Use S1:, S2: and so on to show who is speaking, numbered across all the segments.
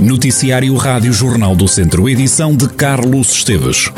S1: Noticiário Rádio Jornal do Centro, edição de Carlos Esteves.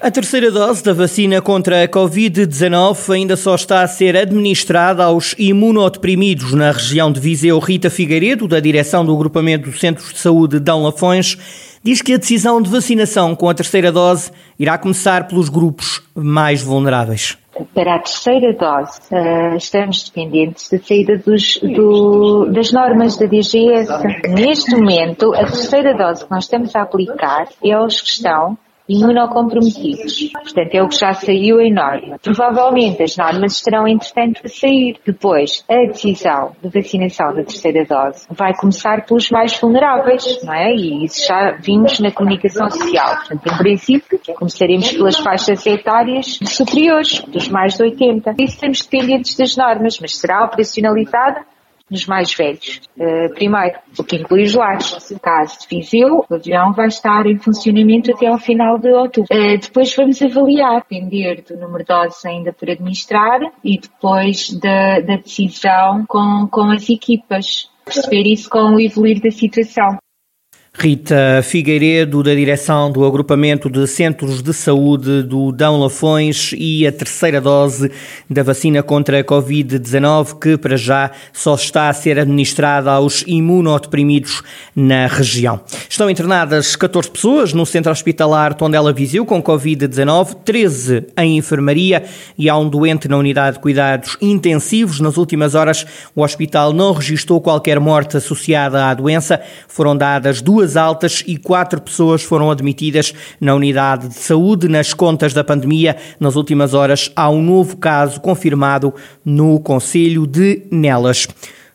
S2: A terceira dose da vacina contra a Covid-19 ainda só está a ser administrada aos imunodeprimidos na região de Viseu. Rita Figueiredo, da direção do Agrupamento dos Centros de Saúde de Dão Lafões, diz que a decisão de vacinação com a terceira dose irá começar pelos grupos mais vulneráveis
S3: para a terceira dose, uh, estamos dependentes da saída dos, do, das normas da DGS. Neste momento, a terceira dose que nós estamos a aplicar é aos que estão imunocomprometidos. Portanto, é o que já saiu em norma. Provavelmente as normas estarão, entretanto, a sair. Depois, a decisão de vacinação da terceira dose vai começar pelos mais vulneráveis, não é? E isso já vimos na comunicação social. Portanto, em princípio, começaremos pelas faixas etárias superiores, dos mais de 80. Isso estamos dependentes das normas, mas será operacionalizada nos mais velhos. Uh, primeiro, o que inclui os lares. No caso de Viseu, o avião vai estar em funcionamento até ao final de outubro. Uh, depois vamos avaliar, depender do número de doses ainda por administrar e depois da, da decisão com, com as equipas. Perceber isso com o evoluir da situação.
S2: Rita Figueiredo, da direção do Agrupamento de Centros de Saúde do Dão Lafões e a terceira dose da vacina contra a Covid-19, que para já só está a ser administrada aos imunodeprimidos na região. Estão internadas 14 pessoas no centro hospitalar Tondela Viseu com Covid-19, 13 em enfermaria e há um doente na unidade de cuidados intensivos. Nas últimas horas, o hospital não registrou qualquer morte associada à doença. Foram dadas duas duas altas e quatro pessoas foram admitidas na unidade de saúde. Nas contas da pandemia, nas últimas horas, há um novo caso confirmado no Conselho de Nelas.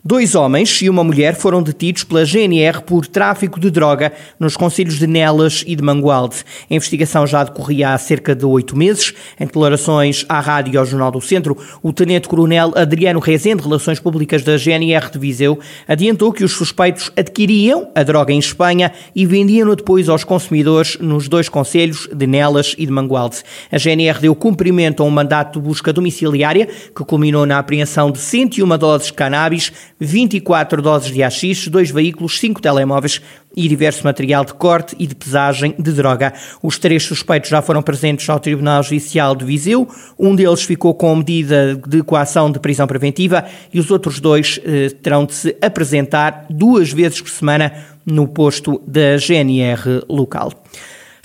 S2: Dois homens e uma mulher foram detidos pela GNR por tráfico de droga nos concelhos de Nelas e de Mangualde. A investigação já decorria há cerca de oito meses. Em declarações à rádio e ao Jornal do Centro, o tenente-coronel Adriano Rezende, Relações Públicas da GNR de Viseu, adiantou que os suspeitos adquiriam a droga em Espanha e vendiam-no depois aos consumidores nos dois concelhos de Nelas e de Mangualde. A GNR deu cumprimento a um mandato de busca domiciliária que culminou na apreensão de 101 doses de cannabis 24 doses de AX, dois veículos, cinco telemóveis e diverso material de corte e de pesagem de droga. Os três suspeitos já foram presentes ao Tribunal Judicial de Viseu. Um deles ficou com medida de coação de prisão preventiva e os outros dois eh, terão de se apresentar duas vezes por semana no posto da GNR local.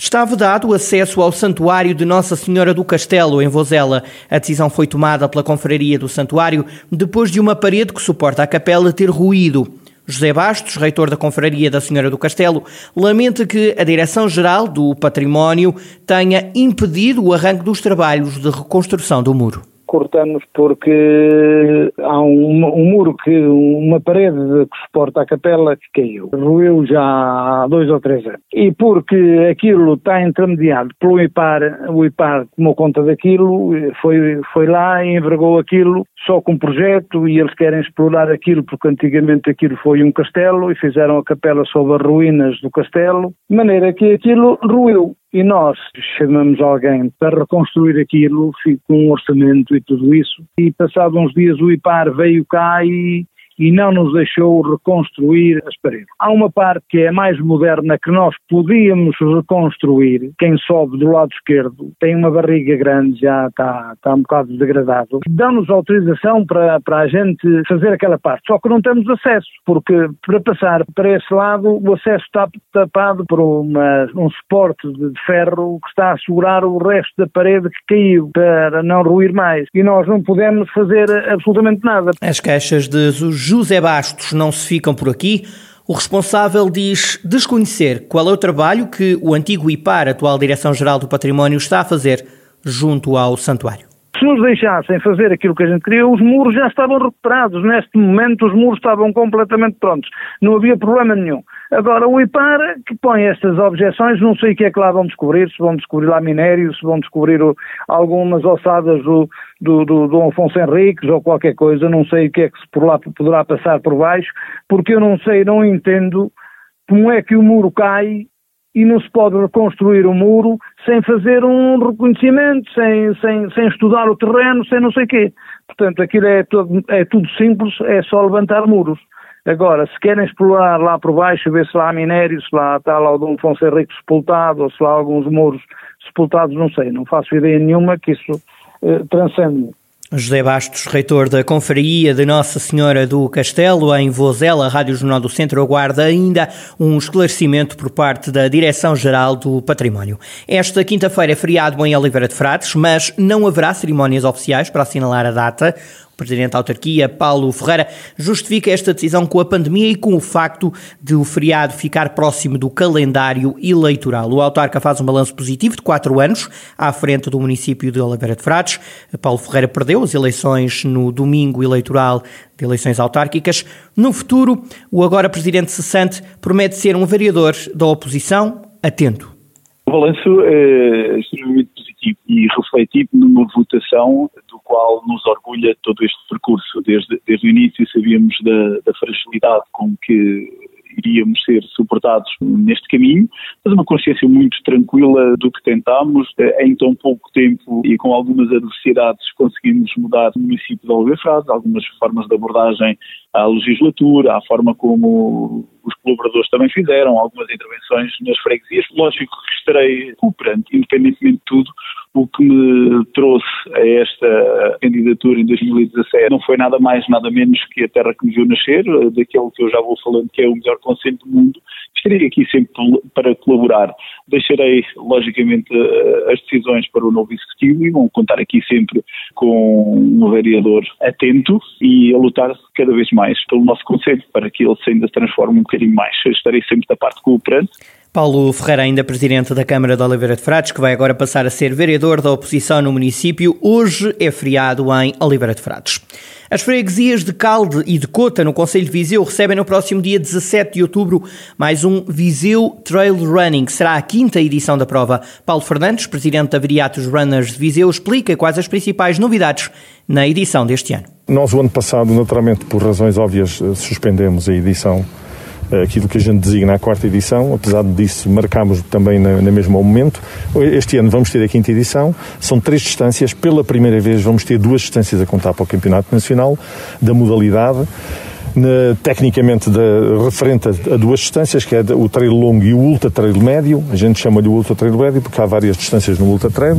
S2: Está vedado o acesso ao Santuário de Nossa Senhora do Castelo, em Vozela. A decisão foi tomada pela Confraria do Santuário depois de uma parede que suporta a capela ter ruído. José Bastos, reitor da Confraria da Senhora do Castelo, lamenta que a Direção-Geral do Património tenha impedido o arranque dos trabalhos de reconstrução do muro
S4: cortamos porque há um, um, muro que, uma parede que suporta a capela que caiu. Ruiu já há dois ou três anos. E porque aquilo está intermediado pelo IPAR, o IPAR tomou conta daquilo, foi, foi lá e envergou aquilo só com um projeto e eles querem explorar aquilo porque antigamente aquilo foi um castelo e fizeram a capela sobre as ruínas do castelo, de maneira que aquilo ruiu. E nós chamamos alguém para reconstruir aquilo, com um orçamento e tudo isso, e passados uns dias o IPAR veio cá e e não nos deixou reconstruir as paredes. Há uma parte que é mais moderna que nós podíamos reconstruir. Quem sobe do lado esquerdo tem uma barriga grande, já está, está um bocado degradado. Dão-nos autorização para, para a gente fazer aquela parte, só que não temos acesso, porque para passar para esse lado o acesso está tapado por uma, um suporte de ferro que está a segurar o resto da parede que caiu para não ruir mais. E nós não podemos fazer absolutamente nada.
S2: As caixas de José Bastos não se ficam por aqui. O responsável diz desconhecer qual é o trabalho que o antigo IPAR, atual Direção-Geral do Património, está a fazer junto ao santuário.
S4: Se nos deixassem fazer aquilo que a gente queria, os muros já estavam recuperados. Neste momento, os muros estavam completamente prontos. Não havia problema nenhum. Agora, o IPAR, que põe estas objeções, não sei o que é que lá vão descobrir, se vão descobrir lá minério, se vão descobrir o, algumas ossadas do, do, do, do Afonso Henriques ou qualquer coisa, não sei o que é que por lá poderá passar por baixo, porque eu não sei, não entendo como é que o muro cai e não se pode reconstruir o muro sem fazer um reconhecimento, sem, sem, sem estudar o terreno, sem não sei o quê. Portanto, aquilo é, todo, é tudo simples, é só levantar muros. Agora, se querem explorar lá por baixo, ver se lá há minério, se lá está lá Dom Afonso Henrique sepultado, ou se lá há alguns muros sepultados, não sei, não faço ideia nenhuma que isso eh, transcende.
S2: José Bastos, reitor da Confraria de Nossa Senhora do Castelo, em Vozela, Rádio Jornal do Centro, aguarda ainda um esclarecimento por parte da Direção-Geral do Património. Esta quinta-feira é feriado em Oliveira de Frades, mas não haverá cerimónias oficiais para assinalar a data. Presidente da autarquia, Paulo Ferreira, justifica esta decisão com a pandemia e com o facto de o feriado ficar próximo do calendário eleitoral. O autarca faz um balanço positivo de quatro anos à frente do município de Oliveira de Frades. Paulo Ferreira perdeu as eleições no domingo eleitoral de eleições autárquicas. No futuro, o agora presidente cessante promete ser um vereador da oposição atento.
S5: O balanço é extremamente positivo e refletivo numa votação qual nos orgulha todo este percurso. Desde, desde o início sabíamos da, da fragilidade com que iríamos ser suportados neste caminho, mas uma consciência muito tranquila do que tentámos. Em tão pouco tempo e com algumas adversidades conseguimos mudar o município de Alvefrade, algumas formas de abordagem à legislatura, à forma como os colaboradores também fizeram, algumas intervenções nas freguesias. Lógico que estarei cooperante, independentemente de tudo, o que me trouxe a esta candidatura em 2017 não foi nada mais, nada menos que a terra que me viu nascer, daquele que eu já vou falando que é o melhor conselho do mundo. Estarei aqui sempre para colaborar. Deixarei, logicamente, as decisões para o novo executivo e vão contar aqui sempre com um vereador atento e a lutar cada vez mais pelo nosso conselho, para que ele se ainda transforme um bocadinho mais. Estarei sempre da parte cooperante
S2: Paulo Ferreira, ainda presidente da Câmara de Oliveira de Frades, que vai agora passar a ser vereador da oposição no município, hoje é feriado em Oliveira de Frades. As freguesias de Calde e de Cota, no Conselho de Viseu, recebem no próximo dia 17 de outubro mais um Viseu Trail Running. Será a quinta edição da prova. Paulo Fernandes, presidente da Viriatos Runners de Viseu, explica quais as principais novidades na edição deste ano.
S6: Nós, o ano passado, naturalmente, por razões óbvias, eh, suspendemos a edição aquilo que a gente designa a quarta edição, apesar disso marcámos também na, na mesmo momento. Este ano vamos ter a quinta edição, são três distâncias, pela primeira vez vamos ter duas distâncias a contar para o Campeonato Nacional, da modalidade na, tecnicamente da, referente a, a, duas distâncias, que é o trail longo e o ultra trail médio. A gente chama-lhe ultra trail médio porque há várias distâncias no ultra trail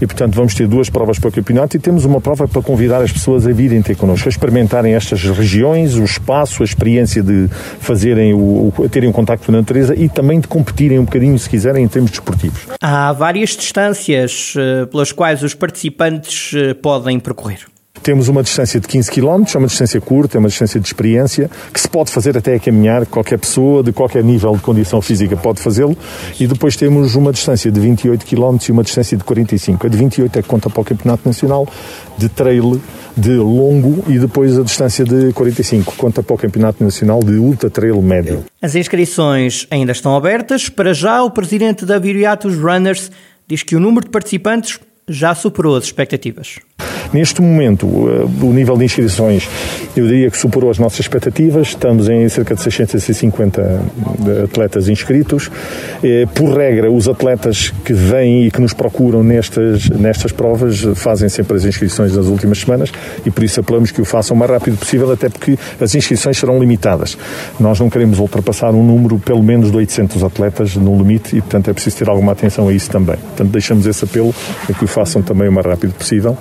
S6: e, portanto, vamos ter duas provas para o campeonato e temos uma prova para convidar as pessoas a virem ter connosco, a experimentarem estas regiões, o espaço, a experiência de fazerem o, o terem um contacto com a natureza e também de competirem um bocadinho, se quiserem, em termos desportivos.
S2: Há várias distâncias uh, pelas quais os participantes uh, podem percorrer.
S6: Temos uma distância de 15 km, é uma distância curta, é uma distância de experiência, que se pode fazer até a caminhar, qualquer pessoa de qualquer nível de condição física pode fazê-lo. E depois temos uma distância de 28 km e uma distância de 45. A de 28 é que conta para o Campeonato Nacional de trail de longo e depois a distância de 45 conta para o Campeonato Nacional de Ultra Trail Médio.
S2: As inscrições ainda estão abertas. Para já, o presidente da Viriatus Runners diz que o número de participantes já superou as expectativas.
S6: Neste momento, eh, o nível de inscrições, eu diria que superou as nossas expectativas. Estamos em cerca de 650 eh, atletas inscritos. Eh, por regra, os atletas que vêm e que nos procuram nestas, nestas provas fazem sempre as inscrições nas últimas semanas e por isso apelamos que o façam o mais rápido possível, até porque as inscrições serão limitadas. Nós não queremos ultrapassar um número pelo menos de 800 atletas no limite e, portanto, é preciso ter alguma atenção a isso também. Portanto, deixamos esse apelo a que o façam também o mais rápido possível,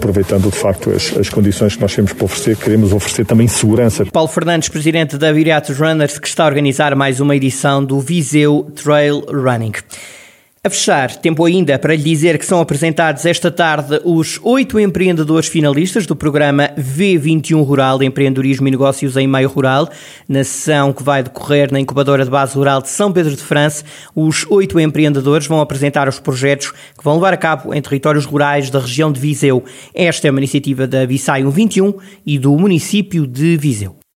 S6: aproveitando de facto as, as condições que nós temos para oferecer, queremos oferecer também segurança.
S2: Paulo Fernandes, presidente da Viriatos Runners, que está a organizar mais uma edição do Viseu Trail Running. A fechar, tempo ainda para lhe dizer que são apresentados esta tarde os oito empreendedores finalistas do programa V21 Rural, Empreendedorismo e Negócios em Meio Rural, na sessão que vai decorrer na incubadora de base rural de São Pedro de França. Os oito empreendedores vão apresentar os projetos que vão levar a cabo em territórios rurais da região de Viseu. Esta é uma iniciativa da Visai 21 e do município de Viseu.